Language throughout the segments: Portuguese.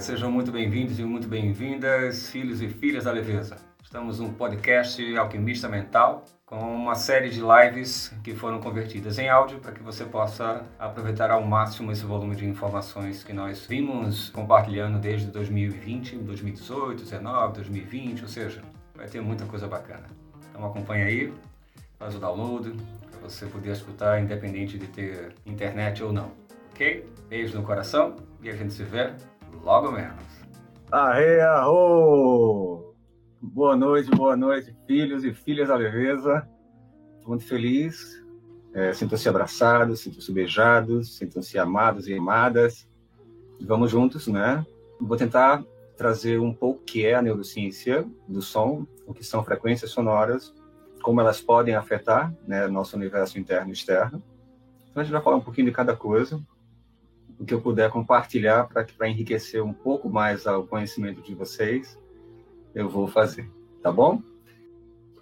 sejam muito bem-vindos e muito bem-vindas, filhos e filhas da leveza. Estamos no podcast Alquimista Mental, com uma série de lives que foram convertidas em áudio para que você possa aproveitar ao máximo esse volume de informações que nós vimos compartilhando desde 2020, 2018, 2019, 2020, ou seja, vai ter muita coisa bacana. Então acompanha aí, faz o download para você poder escutar independente de ter internet ou não. Ok? Beijo no coração e a gente se vê logo menos. Arre, arro! Boa noite, boa noite, filhos e filhas da leveza. muito feliz. É, sintam-se abraçados, sintam-se beijados, sintam-se amados e amadas. Vamos juntos, né? Vou tentar trazer um pouco o que é a neurociência do som, o que são frequências sonoras, como elas podem afetar né, nosso universo interno e externo. Então a gente vai falar um pouquinho de cada coisa o que eu puder compartilhar para enriquecer um pouco mais o conhecimento de vocês, eu vou fazer, tá bom?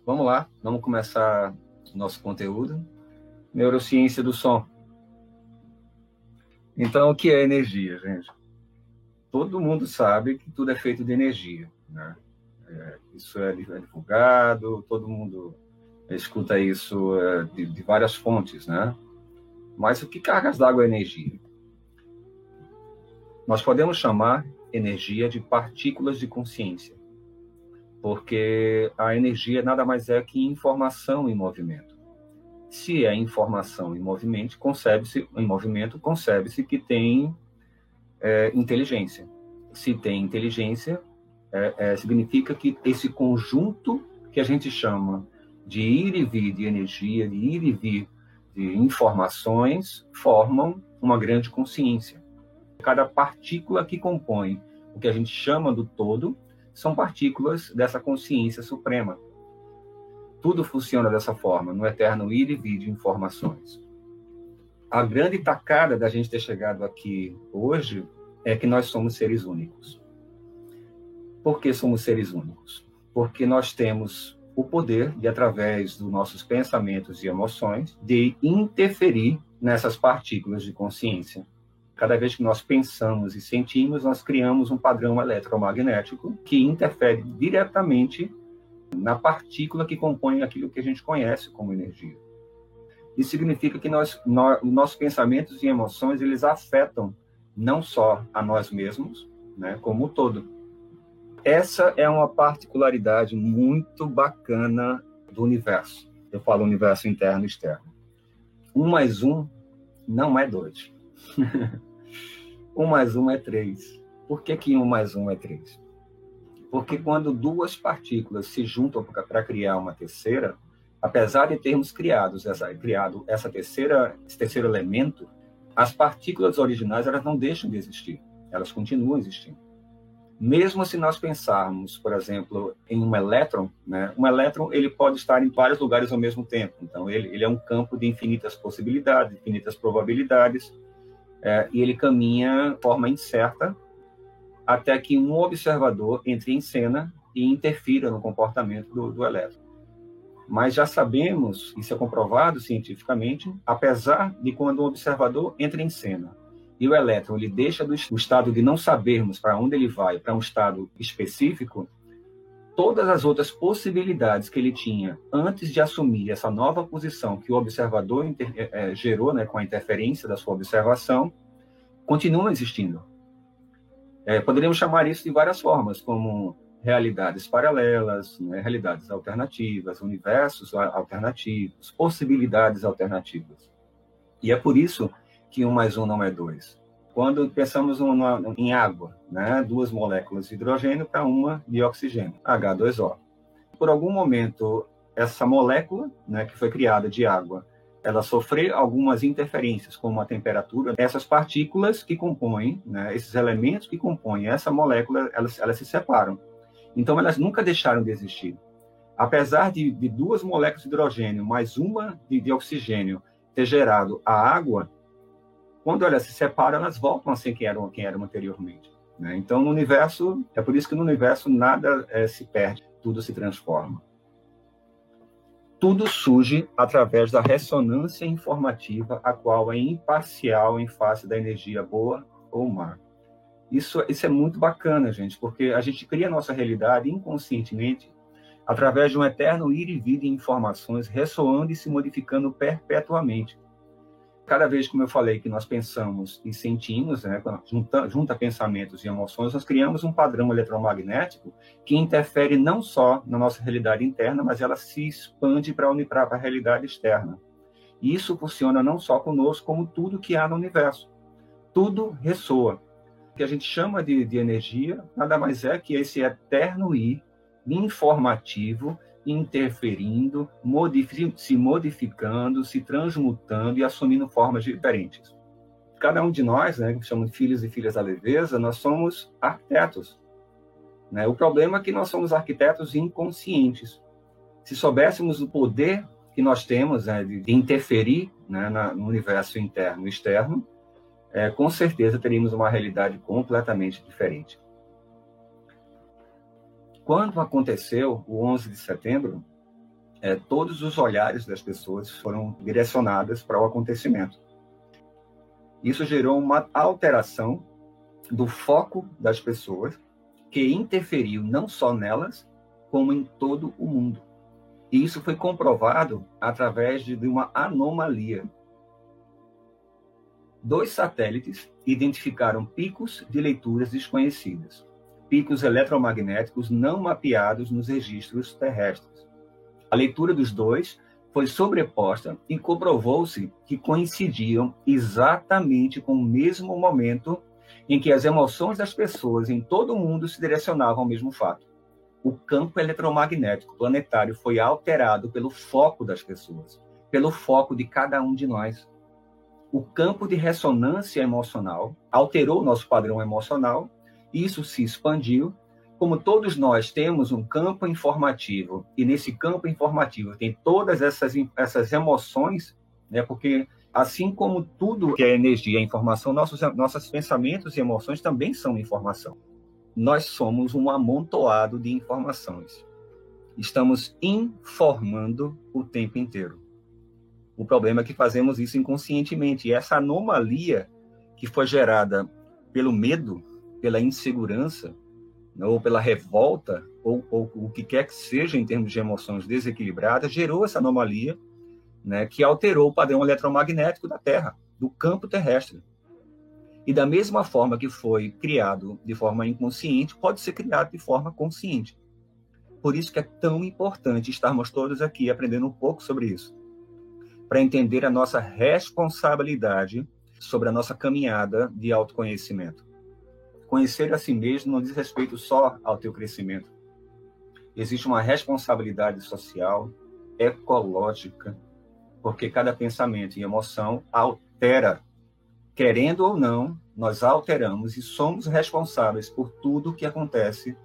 Vamos lá, vamos começar nosso conteúdo. Neurociência do som. Então, o que é energia, gente? Todo mundo sabe que tudo é feito de energia, né? É, isso é divulgado, todo mundo escuta isso é, de, de várias fontes, né? Mas o que cargas d'água é energia? Nós podemos chamar energia de partículas de consciência, porque a energia nada mais é que informação em movimento. Se é informação em movimento, concebe-se em movimento, concebe-se que tem é, inteligência. Se tem inteligência, é, é, significa que esse conjunto que a gente chama de ir e vir de energia, de ir e vir de informações, formam uma grande consciência. Cada partícula que compõe o que a gente chama do todo são partículas dessa consciência suprema. Tudo funciona dessa forma, no eterno ir e vir de informações. A grande tacada da gente ter chegado aqui hoje é que nós somos seres únicos. Por que somos seres únicos? Porque nós temos o poder de, através dos nossos pensamentos e emoções, de interferir nessas partículas de consciência Cada vez que nós pensamos e sentimos, nós criamos um padrão eletromagnético que interfere diretamente na partícula que compõe aquilo que a gente conhece como energia. Isso significa que nós, nós, nossos pensamentos e emoções eles afetam não só a nós mesmos, né, como o todo. Essa é uma particularidade muito bacana do universo. Eu falo universo interno e externo. Um mais um não é dois. 1 mais 1 é 3. Por que, que 1 mais 1 é 3? Porque quando duas partículas se juntam para criar uma terceira, apesar de termos essa, criado essa terceira, esse terceiro elemento, as partículas originais elas não deixam de existir, elas continuam existindo. Mesmo se nós pensarmos, por exemplo, em um elétron, né, um elétron ele pode estar em vários lugares ao mesmo tempo. Então ele, ele é um campo de infinitas possibilidades, infinitas probabilidades é, e ele caminha de forma incerta até que um observador entre em cena e interfira no comportamento do, do elétron. Mas já sabemos, isso é comprovado cientificamente, apesar de quando um observador entra em cena e o elétron ele deixa do estado de não sabermos para onde ele vai para um estado específico, todas as outras possibilidades que ele tinha antes de assumir essa nova posição que o observador inter, é, gerou né, com a interferência da sua observação, continuam existindo. É, poderíamos chamar isso de várias formas, como realidades paralelas, né, realidades alternativas, universos alternativos, possibilidades alternativas. E é por isso que um mais um não é dois. Quando pensamos uma, em água, né, duas moléculas de hidrogênio para uma de oxigênio, H2O. Por algum momento, essa molécula, né, que foi criada de água, ela sofreu algumas interferências, como a temperatura. Essas partículas que compõem, né, esses elementos que compõem essa molécula, elas, elas se separam. Então, elas nunca deixaram de existir. Apesar de, de duas moléculas de hidrogênio mais uma de, de oxigênio ter gerado a água, quando elas se separam, elas voltam a ser quem eram, quem eram anteriormente. Né? Então, no universo, é por isso que no universo nada é, se perde, tudo se transforma. Tudo surge através da ressonância informativa, a qual é imparcial em face da energia boa ou má. Isso, isso é muito bacana, gente, porque a gente cria a nossa realidade inconscientemente através de um eterno ir e vir de informações ressoando e se modificando perpetuamente. Cada vez, como eu falei, que nós pensamos e sentimos, né, junta, junta pensamentos e emoções, nós criamos um padrão eletromagnético que interfere não só na nossa realidade interna, mas ela se expande para a realidade externa. E isso funciona não só conosco, como tudo que há no universo. Tudo ressoa que a gente chama de, de energia nada mais é que esse eterno ir informativo, interferindo, modific se modificando, se transmutando e assumindo formas diferentes. Cada um de nós, né, que chamamos filhos e filhas da leveza, nós somos arquitetos. Né? O problema é que nós somos arquitetos inconscientes. Se soubéssemos o poder que nós temos né, de, interferir né, no universo interno e externo, é, com certeza teríamos uma realidade completamente diferente. Quando aconteceu o 11 de setembro, é, todos os olhares das pessoas foram direcionados para o acontecimento. Isso gerou uma alteração do foco das pessoas, que interferiu não só nelas, como em todo o mundo. E isso foi comprovado através de uma anomalia dois satélites identificaram picos de leituras desconhecidas, picos eletromagnéticos não mapeados nos registros terrestres. A leitura dos dois foi sobreposta e comprovou-se que coincidiam exatamente com o mesmo momento em que as emoções das pessoas em todo o mundo se direcionavam ao mesmo fato. O campo eletromagnético planetário foi alterado pelo foco das pessoas, pelo foco de cada um de nós o campo de ressonância emocional alterou nosso padrão emocional, isso se expandiu. Como todos nós temos um campo informativo, e nesse campo informativo tem todas essas, essas emoções, né, porque assim como tudo que é energia, é informação, nossos, nossos pensamentos e emoções também são informação. Nós somos um amontoado de informações. Estamos informando o tempo inteiro. O problema é que fazemos isso inconscientemente. E essa anomalia que foi gerada pelo medo, pela insegurança, né, ou pela revolta, ou, ou, o que quer que seja em termos de emoções desequilibradas, gerou essa anomalia né, que alterou o padrão eletromagnético da Terra, do campo terrestre. E da mesma forma que foi criado de forma inconsciente, pode ser criado de forma consciente. Por isso que é tão importante estarmos todos aqui aprendendo um pouco sobre isso para entender a nossa responsabilidade sobre a nossa caminhada de autoconhecimento. Conhecer a si mesmo não diz respeito só ao teu crescimento. Existe uma responsabilidade social, ecológica, porque cada pensamento e emoção altera. Querendo ou não, nós alteramos e somos responsáveis por tudo que acontece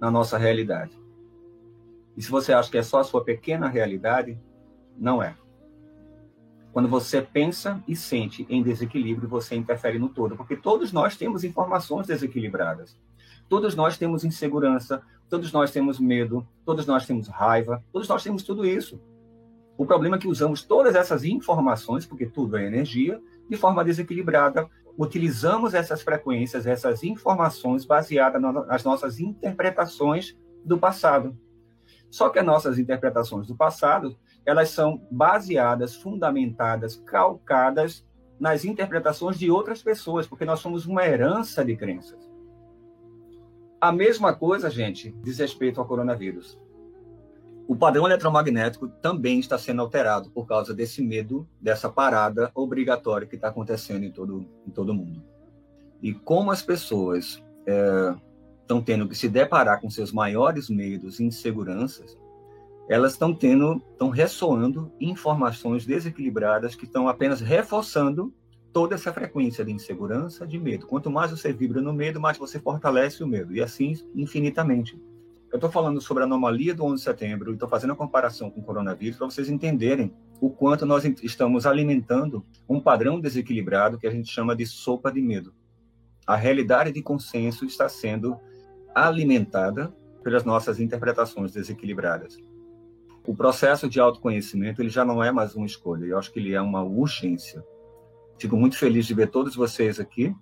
na nossa realidade. E se você acha que é só a sua pequena realidade, não é. Quando você pensa e sente em desequilíbrio, você interfere no todo, porque todos nós temos informações desequilibradas. Todos nós temos insegurança, todos nós temos medo, todos nós temos raiva, todos nós temos tudo isso. O problema é que usamos todas essas informações, porque tudo é energia, de forma desequilibrada. Utilizamos essas frequências, essas informações baseadas nas nossas interpretações do passado. Só que as nossas interpretações do passado elas são baseadas, fundamentadas, calcadas nas interpretações de outras pessoas, porque nós somos uma herança de crenças. A mesma coisa, gente, diz respeito ao coronavírus. O padrão eletromagnético também está sendo alterado por causa desse medo, dessa parada obrigatória que está acontecendo em todo, em todo mundo. E como as pessoas é, estão tendo que se deparar com seus maiores medos e inseguranças, elas estão tendo, estão ressoando informações desequilibradas que estão apenas reforçando toda essa frequência de insegurança, de medo. Quanto mais você vibra no medo, mais você fortalece o medo, e assim infinitamente. Eu estou falando sobre a anomalia do 11 de setembro e estou fazendo a comparação com o coronavírus para vocês entenderem o quanto nós estamos alimentando um padrão desequilibrado que a gente chama de sopa de medo. A realidade de consenso está sendo alimentada pelas nossas interpretações desequilibradas. O processo de autoconhecimento ele já não é mais uma escolha, eu acho que ele é uma urgência. Fico muito feliz de ver todos vocês aqui,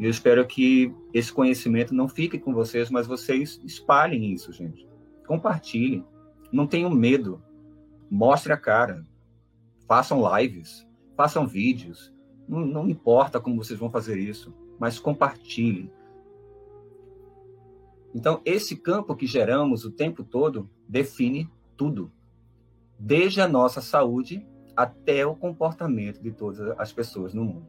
E eu espero que esse conhecimento não fique com vocês, mas vocês espalhem isso, gente. Compartilhem. Não tenham medo. Mostre a cara. Façam lives. Façam vídeos. Não, não importa como vocês vão fazer isso, mas compartilhem. Então, esse campo que geramos o tempo todo define tudo, desde a nossa saúde até o comportamento de todas as pessoas no mundo.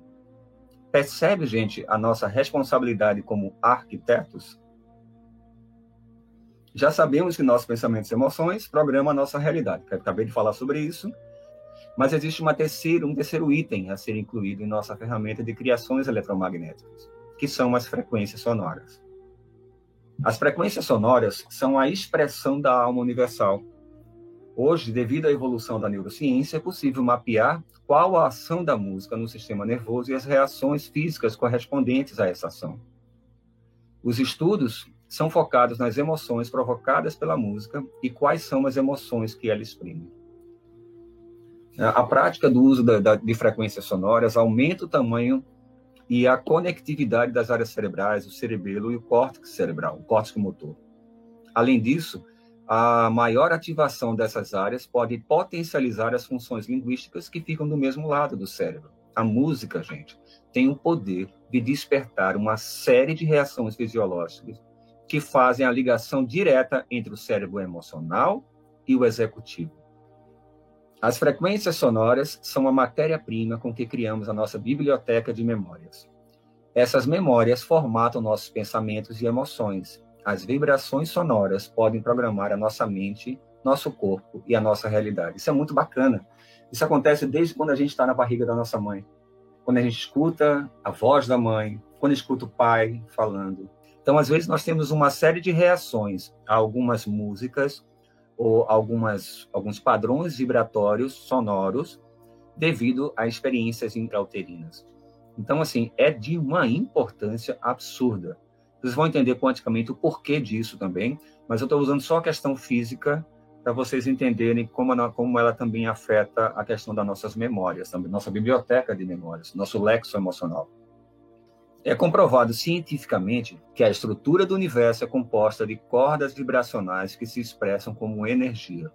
Percebe, gente, a nossa responsabilidade como arquitetos? Já sabemos que nossos pensamentos e emoções programam a nossa realidade. Acabei de falar sobre isso. Mas existe uma terceira, um terceiro item a ser incluído em nossa ferramenta de criações eletromagnéticas, que são as frequências sonoras. As frequências sonoras são a expressão da alma universal. Hoje, devido à evolução da neurociência, é possível mapear qual a ação da música no sistema nervoso e as reações físicas correspondentes a essa ação. Os estudos são focados nas emoções provocadas pela música e quais são as emoções que ela exprime. A prática do uso da, da, de frequências sonoras aumenta o tamanho e a conectividade das áreas cerebrais, o cerebelo e o córtex cerebral, o córtex motor. Além disso, a maior ativação dessas áreas pode potencializar as funções linguísticas que ficam do mesmo lado do cérebro. A música, gente, tem o poder de despertar uma série de reações fisiológicas que fazem a ligação direta entre o cérebro emocional e o executivo. As frequências sonoras são a matéria-prima com que criamos a nossa biblioteca de memórias. Essas memórias formatam nossos pensamentos e emoções as vibrações sonoras podem programar a nossa mente, nosso corpo e a nossa realidade. Isso é muito bacana. Isso acontece desde quando a gente está na barriga da nossa mãe. Quando a gente escuta a voz da mãe, quando escuta o pai falando. Então, às vezes, nós temos uma série de reações a algumas músicas ou algumas, alguns padrões vibratórios sonoros devido a experiências intrauterinas. Então, assim, é de uma importância absurda. Vocês vão entender quanticamente o porquê disso também, mas eu estou usando só a questão física para vocês entenderem como ela, como ela também afeta a questão das nossas memórias, também nossa biblioteca de memórias, nosso lexo emocional. É comprovado cientificamente que a estrutura do universo é composta de cordas vibracionais que se expressam como energia.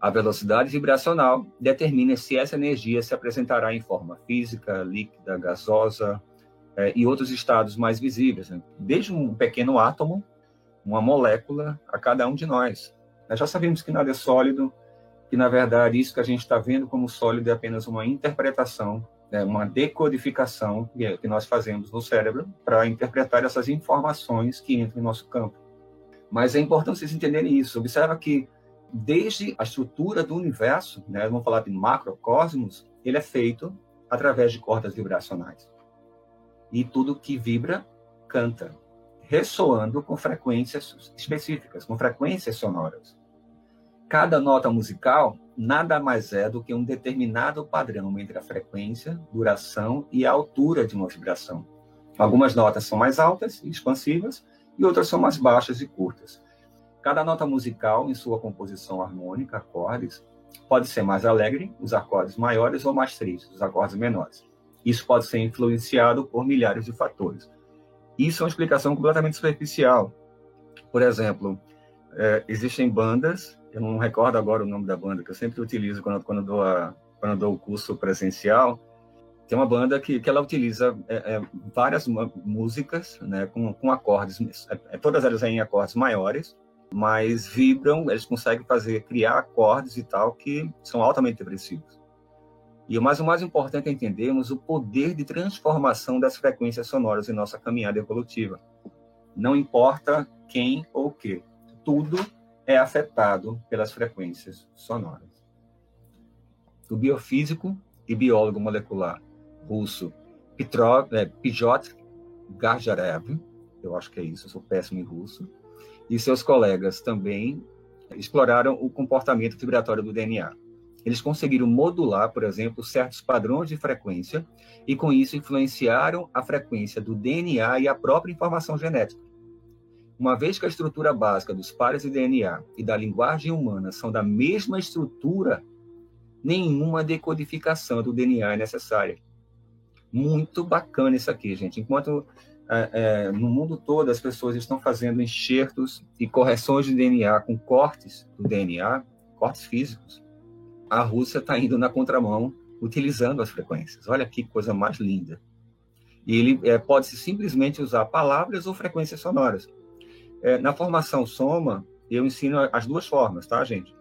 A velocidade vibracional determina se essa energia se apresentará em forma física, líquida, gasosa, é, e outros estados mais visíveis, né? desde um pequeno átomo, uma molécula a cada um de nós. Nós já sabemos que nada é sólido, que na verdade isso que a gente está vendo como sólido é apenas uma interpretação, né? uma decodificação que nós fazemos no cérebro para interpretar essas informações que entram em nosso campo. Mas é importante vocês entenderem isso. Observa que desde a estrutura do universo, né, vamos falar de macrocosmos, ele é feito através de cordas vibracionais e tudo que vibra canta, ressoando com frequências específicas, com frequências sonoras. Cada nota musical nada mais é do que um determinado padrão entre a frequência, duração e a altura de uma vibração. Algumas notas são mais altas e expansivas e outras são mais baixas e curtas. Cada nota musical, em sua composição harmônica, acordes, pode ser mais alegre, os acordes maiores, ou mais tristes, os acordes menores. Isso pode ser influenciado por milhares de fatores. Isso é uma explicação completamente superficial. Por exemplo, é, existem bandas, eu não recordo agora o nome da banda, que eu sempre utilizo quando, quando, dou, a, quando dou o curso presencial. Tem uma banda que, que ela utiliza é, é, várias músicas né, com, com acordes, é, é, todas elas em acordes maiores, mas vibram, eles conseguem fazer, criar acordes e tal que são altamente depressivos. E mas o mais importante é entendermos o poder de transformação das frequências sonoras em nossa caminhada evolutiva. Não importa quem ou o que, tudo é afetado pelas frequências sonoras. O biofísico e biólogo molecular russo é, Pijotr Garjarev, eu acho que é isso, eu sou péssimo em russo, e seus colegas também exploraram o comportamento vibratório do DNA. Eles conseguiram modular, por exemplo, certos padrões de frequência e, com isso, influenciaram a frequência do DNA e a própria informação genética. Uma vez que a estrutura básica dos pares de DNA e da linguagem humana são da mesma estrutura, nenhuma decodificação do DNA é necessária. Muito bacana isso aqui, gente. Enquanto é, é, no mundo todo as pessoas estão fazendo enxertos e correções de DNA com cortes do DNA, cortes físicos, a Rússia está indo na contramão utilizando as frequências. Olha que coisa mais linda. E ele é, pode simplesmente usar palavras ou frequências sonoras. É, na formação Soma, eu ensino as duas formas, tá, gente?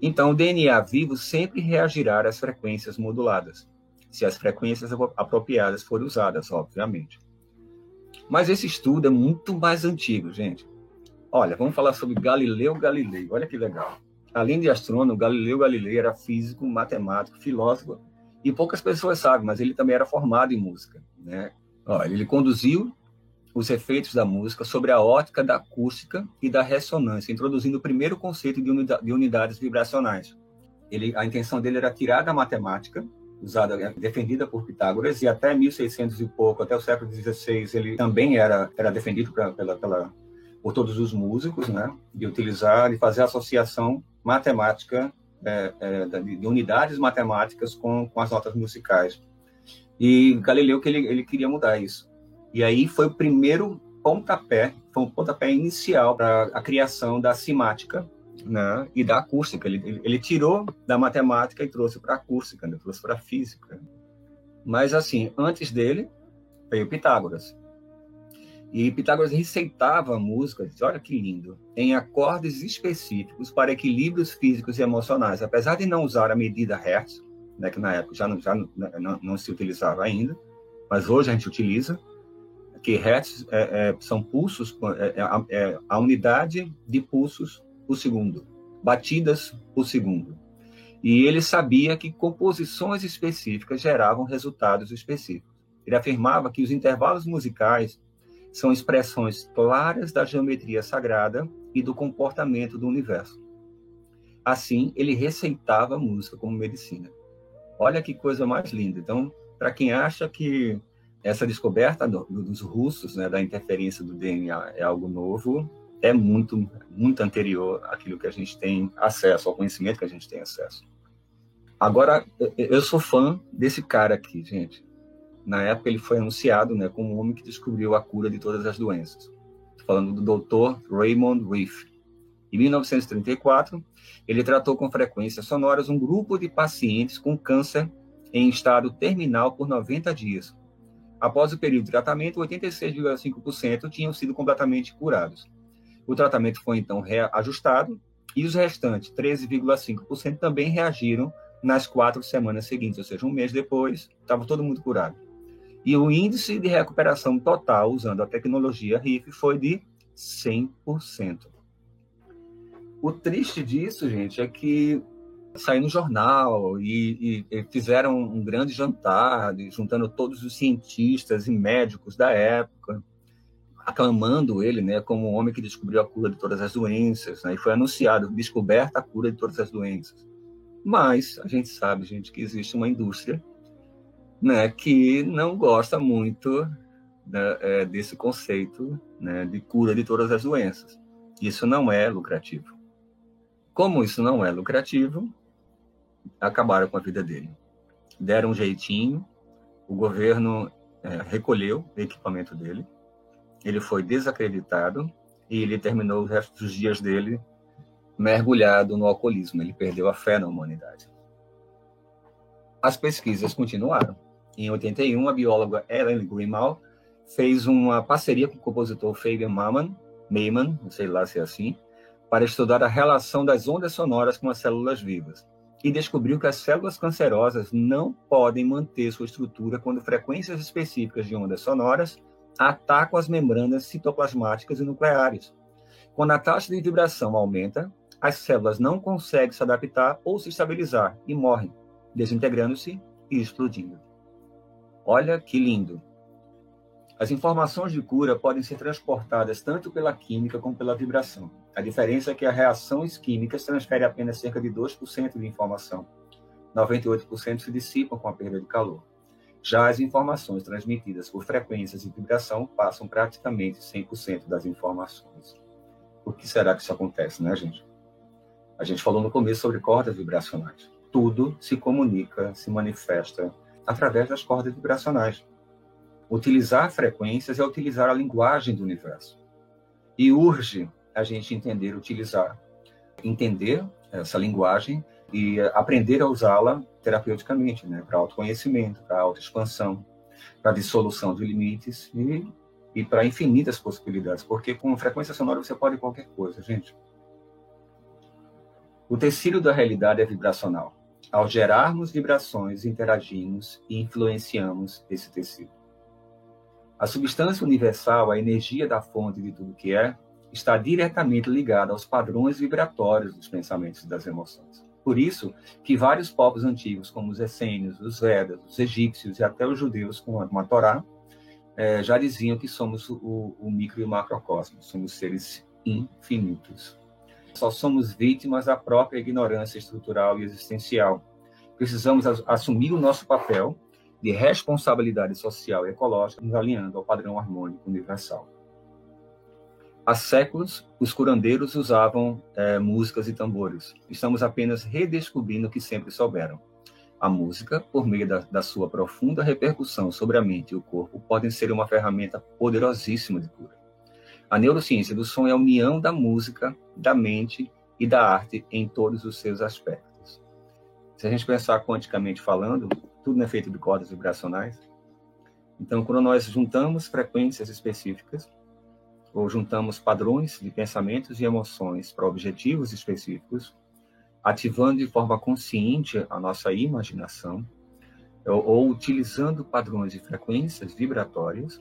Então, o DNA vivo sempre reagirá às frequências moduladas, se as frequências apropriadas forem usadas, obviamente. Mas esse estudo é muito mais antigo, gente. Olha, vamos falar sobre Galileu Galilei. Olha que legal. Além de astrônomo, Galileu Galilei era físico, matemático, filósofo, e poucas pessoas sabem, mas ele também era formado em música. Né? Olha, ele conduziu os efeitos da música sobre a ótica da acústica e da ressonância, introduzindo o primeiro conceito de, de unidades vibracionais. Ele, a intenção dele era tirar da matemática, usada, é, defendida por Pitágoras, e até 1600 e pouco, até o século XVI, ele também era, era defendido pra, pela, pela, por todos os músicos, né? de utilizar e fazer associação matemática, é, é, de, de, unidades matemáticas com, com as notas musicais. E Galileu que ele, ele queria mudar isso. E aí foi o primeiro pontapé, foi um pontapé inicial para a criação da simática né, e da acústica. Ele, ele, ele tirou da matemática e trouxe para a acústica, né, trouxe para a física. Mas, assim, antes dele veio Pitágoras. E Pitágoras receitava a música, olha que lindo, em acordes específicos para equilíbrios físicos e emocionais. Apesar de não usar a medida Hertz, né, que na época já, não, já não, não, não, se utilizava ainda, mas hoje a gente utiliza, que hertz é, é, são pulsos, é, é, é, a unidade de pulsos por segundo, batidas por segundo. E ele sabia que composições específicas geravam resultados específicos. Ele afirmava que os intervalos musicais são expressões claras da geometria sagrada e do comportamento do universo. Assim, ele receitava a música como medicina. Olha que coisa mais linda. Então, para quem acha que essa descoberta do, dos russos, né, da interferência do DNA é algo novo, é muito, muito anterior àquilo que a gente tem acesso, ao conhecimento que a gente tem acesso. Agora, eu sou fã desse cara aqui, gente. Na época, ele foi anunciado né, como o homem que descobriu a cura de todas as doenças. Estou falando do Dr. Raymond Reef. Em 1934, ele tratou com frequências sonoras um grupo de pacientes com câncer em estado terminal por 90 dias. Após o período de tratamento, 86,5% tinham sido completamente curados. O tratamento foi então reajustado e os restantes, 13,5%, também reagiram nas quatro semanas seguintes, ou seja, um mês depois, estava todo mundo curado. E o índice de recuperação total usando a tecnologia RIF foi de 100%. O triste disso, gente, é que saiu no jornal e, e, e fizeram um grande jantar, juntando todos os cientistas e médicos da época, aclamando ele né, como o homem que descobriu a cura de todas as doenças. Né, e foi anunciado, descoberta a cura de todas as doenças. Mas a gente sabe, gente, que existe uma indústria né, que não gosta muito é, desse conceito né, de cura de todas as doenças. Isso não é lucrativo. Como isso não é lucrativo, acabaram com a vida dele. Deram um jeitinho, o governo é, recolheu o equipamento dele, ele foi desacreditado e ele terminou o resto dos dias dele mergulhado no alcoolismo. Ele perdeu a fé na humanidade. As pesquisas continuaram. Em 81, a bióloga Ellen Grimal fez uma parceria com o compositor Fabian Maman, Mayman, não sei lá se é assim, para estudar a relação das ondas sonoras com as células vivas e descobriu que as células cancerosas não podem manter sua estrutura quando frequências específicas de ondas sonoras atacam as membranas citoplasmáticas e nucleares. Quando a taxa de vibração aumenta, as células não conseguem se adaptar ou se estabilizar e morrem, desintegrando-se e explodindo. Olha que lindo! As informações de cura podem ser transportadas tanto pela química como pela vibração. A diferença é que as reações químicas transferem apenas cerca de 2% de informação. 98% se dissipam com a perda de calor. Já as informações transmitidas por frequências e vibração passam praticamente 100% das informações. Por que será que isso acontece, né, gente? A gente falou no começo sobre cordas vibracionais. Tudo se comunica, se manifesta através das cordas vibracionais. Utilizar frequências é utilizar a linguagem do universo. E urge a gente entender, utilizar, entender essa linguagem e aprender a usá-la terapeuticamente, né? para autoconhecimento, para autoexpansão, para dissolução de limites e, e para infinitas possibilidades, porque com frequência sonora você pode qualquer coisa, gente. O tecido da realidade é vibracional. Ao gerarmos vibrações, interagimos e influenciamos esse tecido. A substância universal, a energia da fonte de tudo que é, está diretamente ligada aos padrões vibratórios dos pensamentos e das emoções. Por isso que vários povos antigos, como os essênios, os Vedas, os egípcios e até os judeus, com a Torá, é, já diziam que somos o, o micro e o macrocosmo, somos seres infinitos. Só somos vítimas da própria ignorância estrutural e existencial. Precisamos assumir o nosso papel de responsabilidade social e ecológica, nos alinhando ao padrão harmônico universal. Há séculos, os curandeiros usavam é, músicas e tambores. Estamos apenas redescobrindo o que sempre souberam. A música, por meio da, da, sua profunda repercussão sobre a mente e o corpo, podem ser uma ferramenta poderosíssima de cura. A neurociência do som é a união da música, da mente e da arte em todos os seus aspectos. Se a gente pensar quanticamente falando, tudo é feito de cordas vibracionais. Então, quando nós juntamos frequências específicas, ou juntamos padrões de pensamentos e emoções para objetivos específicos, ativando de forma consciente a nossa imaginação, ou, ou utilizando padrões de frequências vibratórias,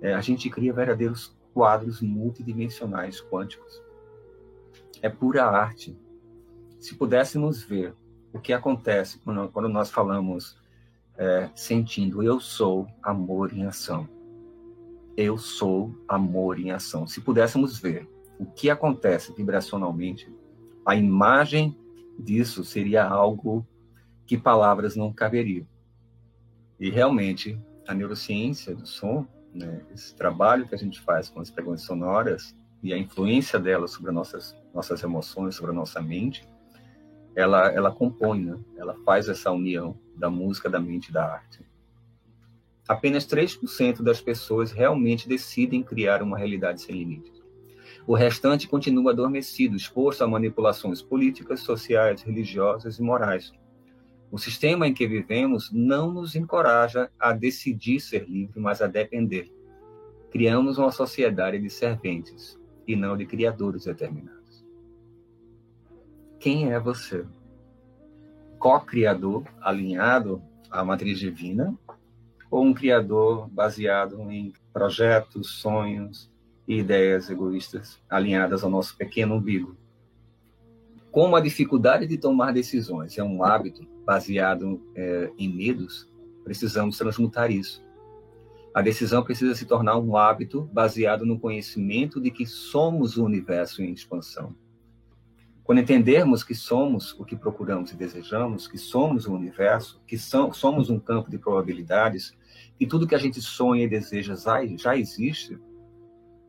é, a gente cria verdadeiros quadros multidimensionais quânticos. É pura arte. Se pudéssemos ver o que acontece quando, nós falamos é, sentindo eu sou amor em ação. Eu sou amor em ação. Se pudéssemos ver o que acontece vibracionalmente, a imagem disso seria algo que palavras não caberiam. E realmente, a neurociência do som, né, esse trabalho que a gente faz com as frequências sonoras e a influência delas sobre nossas nossas emoções, sobre a nossa mente, ela ela compõe, né? ela faz essa união da música, da mente e da arte. Apenas 3% das pessoas realmente decidem criar uma realidade sem limites. O restante continua adormecido, exposto a manipulações políticas, sociais, religiosas e morais. O sistema em que vivemos não nos encoraja a decidir ser livre, mas a depender. Criamos uma sociedade de serventes e não de criadores determinados. Quem é você? co-criador alinhado à matriz divina ou um criador baseado em projetos, sonhos e ideias egoístas alinhadas ao nosso pequeno umbigo. Como a dificuldade de tomar decisões é um hábito baseado é, em medos, precisamos transmutar isso. A decisão precisa se tornar um hábito baseado no conhecimento de que somos o universo em expansão quando entendermos que somos o que procuramos e desejamos, que somos o universo, que somos um campo de probabilidades, que tudo que a gente sonha e deseja já existe,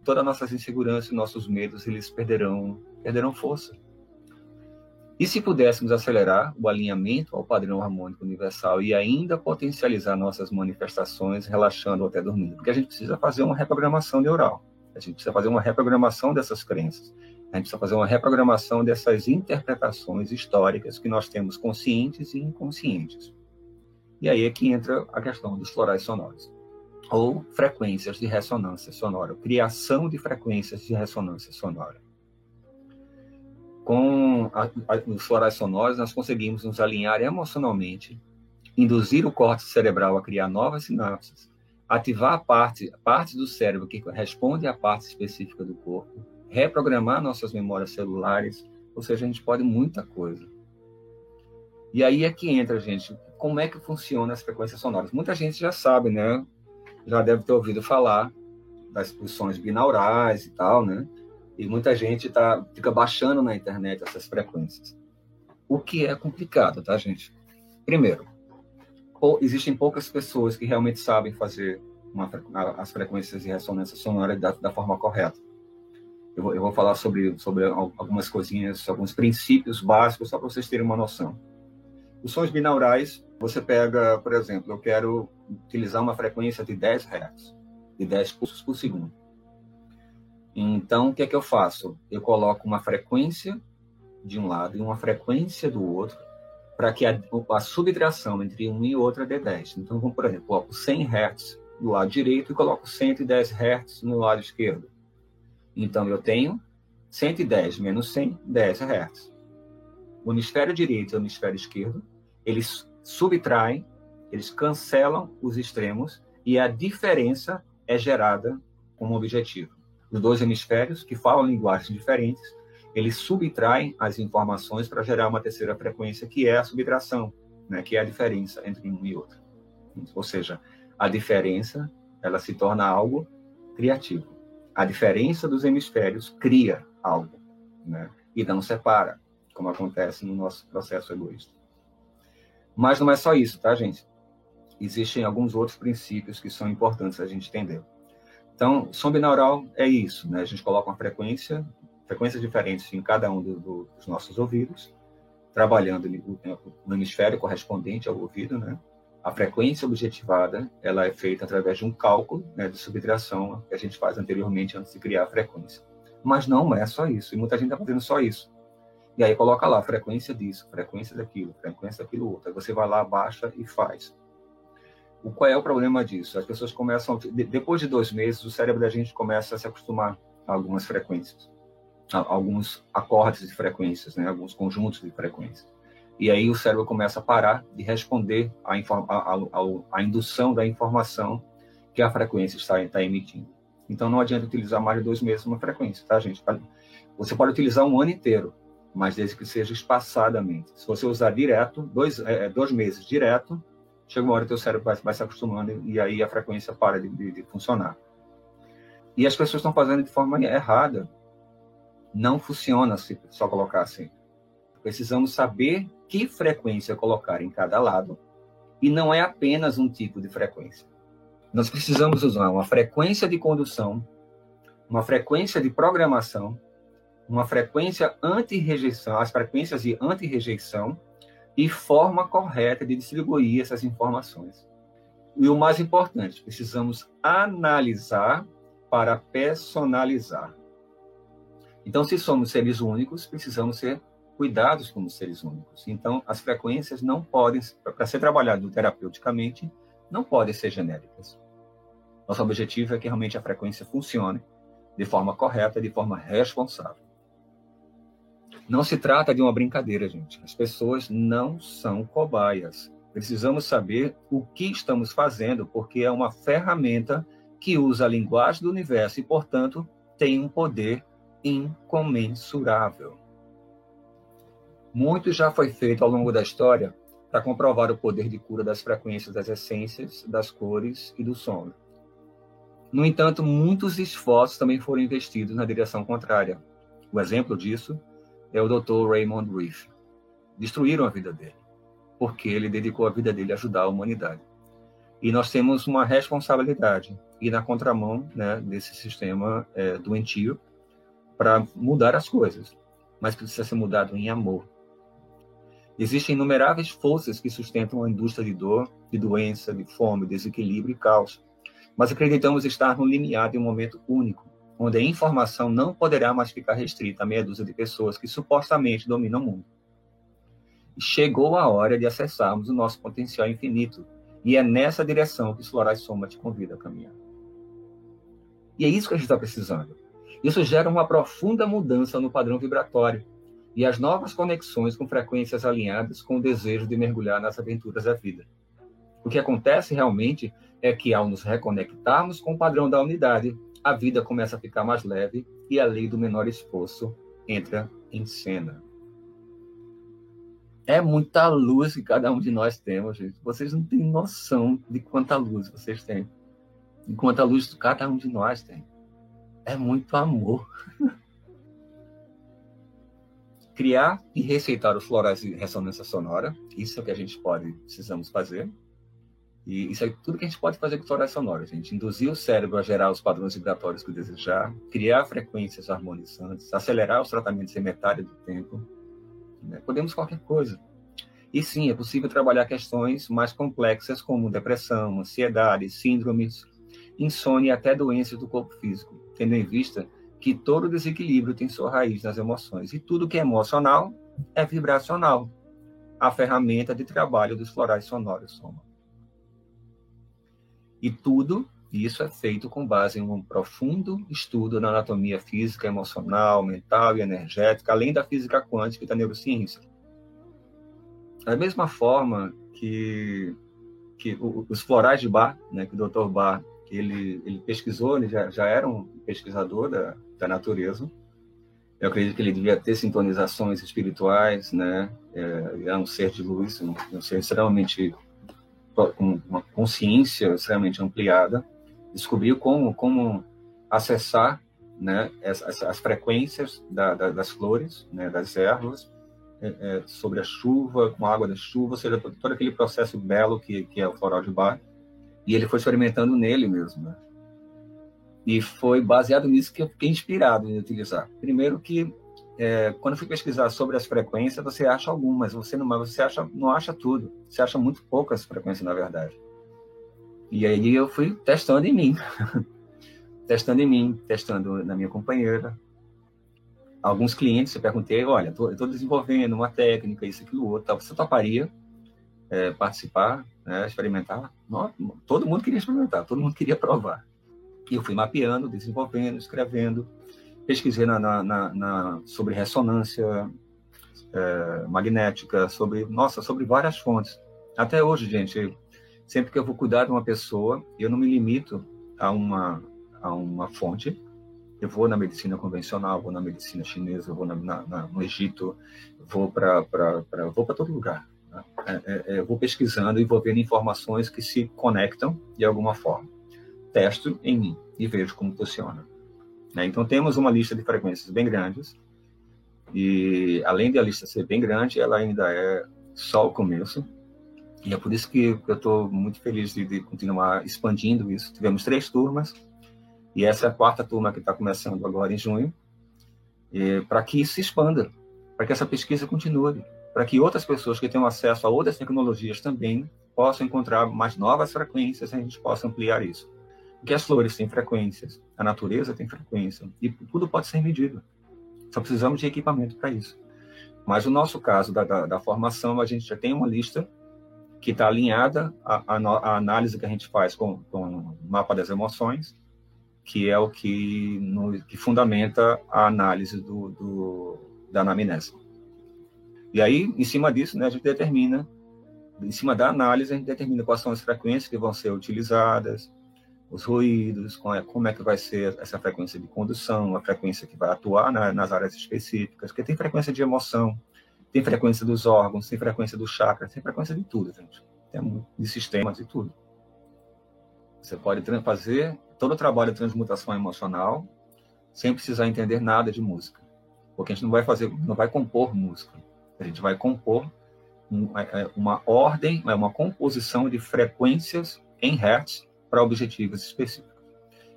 todas nossas inseguranças e nossos medos eles perderão, perderão força. E se pudéssemos acelerar o alinhamento ao padrão harmônico universal e ainda potencializar nossas manifestações, relaxando ou até dormindo? Porque a gente precisa fazer uma reprogramação neural. A gente precisa fazer uma reprogramação dessas crenças. A gente precisa fazer uma reprogramação dessas interpretações históricas que nós temos conscientes e inconscientes. E aí é que entra a questão dos florais sonoros, ou frequências de ressonância sonora, criação de frequências de ressonância sonora. Com os florais sonoros, nós conseguimos nos alinhar emocionalmente, induzir o córtex cerebral a criar novas sinapses, ativar a parte, parte do cérebro que responde à parte específica do corpo, reprogramar nossas memórias celulares, ou seja, a gente pode muita coisa. E aí é que entra, gente, como é que funciona as frequências sonoras? Muita gente já sabe, né? Já deve ter ouvido falar das pulsões binaurais e tal, né? E muita gente tá, fica baixando na internet essas frequências. O que é complicado, tá, gente? Primeiro, existem poucas pessoas que realmente sabem fazer uma, as frequências de ressonância sonora da, da forma correta. Eu vou, eu vou falar sobre, sobre algumas coisinhas, alguns princípios básicos, só para vocês terem uma noção. Os sons binaurais, você pega, por exemplo, eu quero utilizar uma frequência de 10 Hz, de 10 pulsos por segundo. Então, o que é que eu faço? Eu coloco uma frequência de um lado e uma frequência do outro, para que a, a, subtração entre um e outro dê 10. Então, vamos, por exemplo, coloco 100 Hz do lado direito e coloco 110 Hz no lado esquerdo. Então, eu tenho 110 menos 100, 10 Hz. O hemisfério direito e o hemisfério esquerdo, eles subtraem, eles cancelam os extremos e a diferença é gerada como objetivo. Os dois hemisférios, que falam linguagens diferentes, eles subtraem as informações para gerar uma terceira frequência, que é a subtração, né, que é a diferença entre um e outro. Ou seja, a diferença ela se torna algo criativo. A diferença dos hemisférios cria algo, né, e não separa, como acontece no nosso processo egoísta. Mas não é só isso, tá, gente? Existem alguns outros princípios que são importantes a gente entender. Então, som binaural é isso, né? A gente coloca uma frequência, frequências diferentes em cada um do, do, dos nossos ouvidos, trabalhando no hemisfério correspondente ao ouvido, né? A frequência objetivada, ela é feita através de um cálculo né, de subtração que a gente faz anteriormente antes de criar a frequência. Mas não é só isso, e muita gente está fazendo só isso. E aí coloca lá frequência disso, frequência daquilo, frequência daquilo outro. Aí você vai lá, baixa e faz. O qual é o problema disso? As pessoas começam, depois de dois meses, o cérebro da gente começa a se acostumar a algumas frequências, a alguns acordes de frequências, né? alguns conjuntos de frequências. E aí o cérebro começa a parar de responder à, a, a, a indução da informação que a frequência está, está emitindo. Então não adianta utilizar mais de dois meses uma frequência, tá, gente? Você pode utilizar um ano inteiro, mas desde que seja espaçadamente. Se você usar direto, dois, é, é dois meses direto, chega uma hora que teu cérebro vai, vai se acostumando e aí a frequência para de, de, de funcionar. E as pessoas estão fazendo de forma errada. Não funciona se só colocar assim. Precisamos saber que frequência colocar em cada lado e não é apenas um tipo de frequência. Nós precisamos usar uma frequência de condução, uma frequência de programação, uma frequência anti-rejeição, as frequências de anti-rejeição e forma correta de distribuir essas informações. E o mais importante, precisamos analisar para personalizar. Então, se somos seres únicos, precisamos ser cuidados como seres únicos. Então, as frequências não podem, para ser trabalhado terapeuticamente, não podem ser genéricas. Nosso objetivo é que realmente a frequência funcione de forma correta, de forma responsável. Não se trata de uma brincadeira, gente. As pessoas não são cobaias. Precisamos saber o que estamos fazendo, porque é uma ferramenta que usa a linguagem do universo e, portanto, tem um poder incomensurável. Muito já foi feito ao longo da história para comprovar o poder de cura das frequências das essências, das cores e do som. No entanto, muitos esforços também foram investidos na direção contrária. O exemplo disso é o Dr. Raymond Reef. Destruíram a vida dele, porque ele dedicou a vida dele a ajudar a humanidade. E nós temos uma responsabilidade ir na contramão né, desse sistema é, doentio para mudar as coisas, mas precisa ser mudado em amor. Existem inumeráveis forças que sustentam a indústria de dor, de doença, de fome, desequilíbrio e caos, mas acreditamos estar no limiar de um momento único, onde a informação não poderá mais ficar restrita a meia dúzia de pessoas que supostamente dominam o mundo. Chegou a hora de acessarmos o nosso potencial infinito, e é nessa direção que Florais Soma te convida a caminhar. E é isso que a gente está precisando. Isso gera uma profunda mudança no padrão vibratório e as novas conexões com frequências alinhadas com o desejo de mergulhar nas aventuras da vida. O que acontece realmente é que, ao nos reconectarmos com o padrão da unidade, a vida começa a ficar mais leve e a lei do menor esforço entra em cena. É muita luz que cada um de nós temos, gente. Vocês não têm noção de quanta luz vocês têm. De quanta luz cada um de nós tem. É muito amor. Criar e receitar os florais de ressonância sonora, isso é o que a gente pode, precisamos fazer. E isso é tudo que a gente pode fazer com florais sonoras, gente. Induzir o cérebro a gerar os padrões vibratórios que desejar, criar frequências harmonizantes, acelerar os tratamentos em metade do tempo. Né? Podemos qualquer coisa. E sim, é possível trabalhar questões mais complexas como depressão, ansiedade, síndromes, insônia e até doenças do corpo físico, tendo em vista que todo desequilíbrio tem sua raiz nas emoções. E tudo que é emocional é vibracional. A ferramenta de trabalho dos florais sonoros soma. E tudo isso é feito com base em um profundo estudo na anatomia física, emocional, mental e energética, além da física quântica e da neurociência. Da mesma forma que, que os florais de Bar, né, que o Dr. Bar ele, ele pesquisou, ele já, já era um pesquisador da, da natureza. Eu acredito que ele devia ter sintonizações espirituais, né? É, é um ser de luz, um, um ser extremamente com consciência extremamente ampliada. Descobriu como como acessar, né? As, as frequências da, da, das flores, né? Das ervas, é, é, sobre a chuva, com a água da chuva, ou seja, todo aquele processo belo que, que é o floral de Bach. E ele foi experimentando nele mesmo, né? E foi baseado nisso que eu fiquei inspirado em utilizar. Primeiro que é, quando fui pesquisar sobre as frequências, você acha algumas, você não, mas você acha, não acha tudo. Você acha muito poucas frequências, na verdade. E aí eu fui testando em mim. testando em mim, testando na minha companheira, alguns clientes, eu perguntei, olha, estou desenvolvendo uma técnica, isso, aquilo, outro, você toparia é, participar, né, experimentar? Não, todo mundo queria experimentar, todo mundo queria provar. E eu fui mapeando, desenvolvendo, escrevendo, pesquisei na, na, na sobre ressonância é, magnética, sobre, nossa, sobre várias fontes. Até hoje, gente, sempre que eu vou cuidar de uma pessoa, eu não me limito a uma, a uma fonte, eu vou na medicina convencional, vou na medicina chinesa, vou na, na, no Egito, vou para vou para todo lugar. Né? É, é, é, eu vou pesquisando e vou vendo informações que se conectam de alguma forma. Testo em mim e vejo como funciona. Né? Então temos uma lista de frequências bem grandes e além da lista ser bem grande, ela ainda é só o começo. E é por isso que eu estou muito feliz de, de continuar expandindo isso. Tivemos três turmas e essa é a quarta turma que está começando agora em junho, para que isso se expanda, para que essa pesquisa continue, para que outras pessoas que tenham acesso a outras tecnologias também possam encontrar mais novas frequências e a gente possa ampliar isso. Porque as flores têm frequências, a natureza tem frequência, e tudo pode ser medido. Só precisamos de equipamento para isso. Mas no nosso caso da, da, da, formação, a gente já tem uma lista que está alinhada à, à, análise que a gente faz com, com o mapa das emoções, que é o que, no, que fundamenta a análise do, do, da anamnese. E aí, em cima disso, né, a gente determina, em cima da análise, a gente determina quais são as frequências que vão ser utilizadas, os ruídos, é, como é que vai ser essa frequência de condução, a frequência que vai atuar na, nas áreas específicas, porque tem frequência de emoção, tem frequência dos órgãos, tem frequência do chakra, tem frequência de tudo, gente. Tem de sistemas e tudo. Você pode fazer todo o trabalho de transmutação emocional sem precisar entender nada de música. Porque a gente não vai fazer, não vai compor música. A gente vai compor é, é, uma ordem, é uma composição de frequências em hertz para objetivos específicos,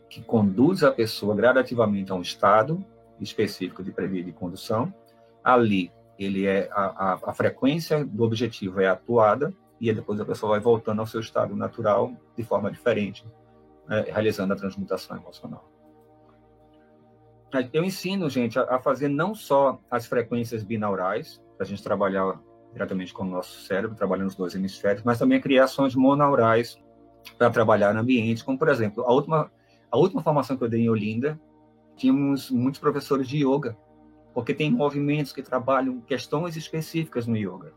que conduz a pessoa gradativamente a um estado específico de previa de condução. Ali, ele é a, a, a frequência do objetivo é atuada e depois a pessoa vai voltando ao seu estado natural de forma diferente, né, realizando a transmutação emocional. Eu ensino, gente, a, fazer não só as frequências binaurais, para a gente trabalhar diretamente com o nosso cérebro, trabalhando os dois hemisférios, mas também criações monaurais para trabalhar no ambiente, como, por exemplo, a última, a última formação que eu dei em Olinda, tínhamos muitos professores de yoga, porque tem movimentos que trabalham questões específicas no yoga.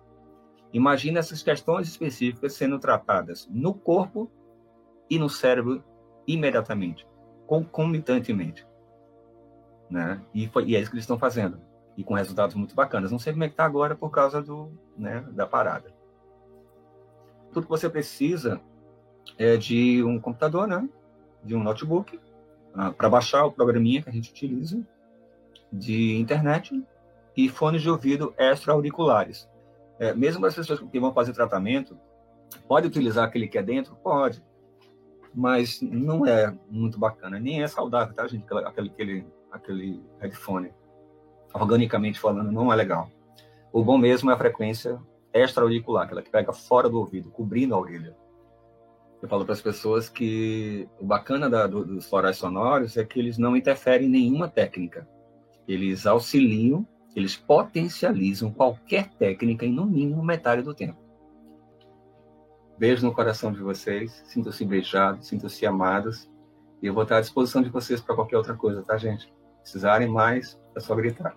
Imagina essas questões específicas sendo tratadas no corpo e no cérebro imediatamente, concomitantemente. Né? E, foi, e é isso que eles estão fazendo. E com resultados muito bacanas. Não sei como é que está agora por causa do, né, da parada. Tudo que você precisa é de um computador, né? de um notebook, ah, para baixar o programinha que a gente utiliza, de internet e fones de ouvido extra-auriculares. É, mesmo as pessoas que vão fazer tratamento, pode utilizar aquele que é dentro? Pode mas não é muito bacana, nem é saudável, tá, gente? Aquele, aquele, aquele headphone, organicamente falando, não é legal. O bom mesmo é a frequência extra-auricular, aquela que pega fora do ouvido, cobrindo a orelha. Eu falo para as pessoas que o bacana da, do, dos florais sonoros é que eles não interferem em nenhuma técnica. Eles auxiliam, eles potencializam qualquer técnica em no mínimo metade do tempo. Beijo no coração de vocês, sintam-se beijados, sintam-se amados. E eu vou estar à disposição de vocês para qualquer outra coisa, tá, gente? precisarem mais, é só gritar.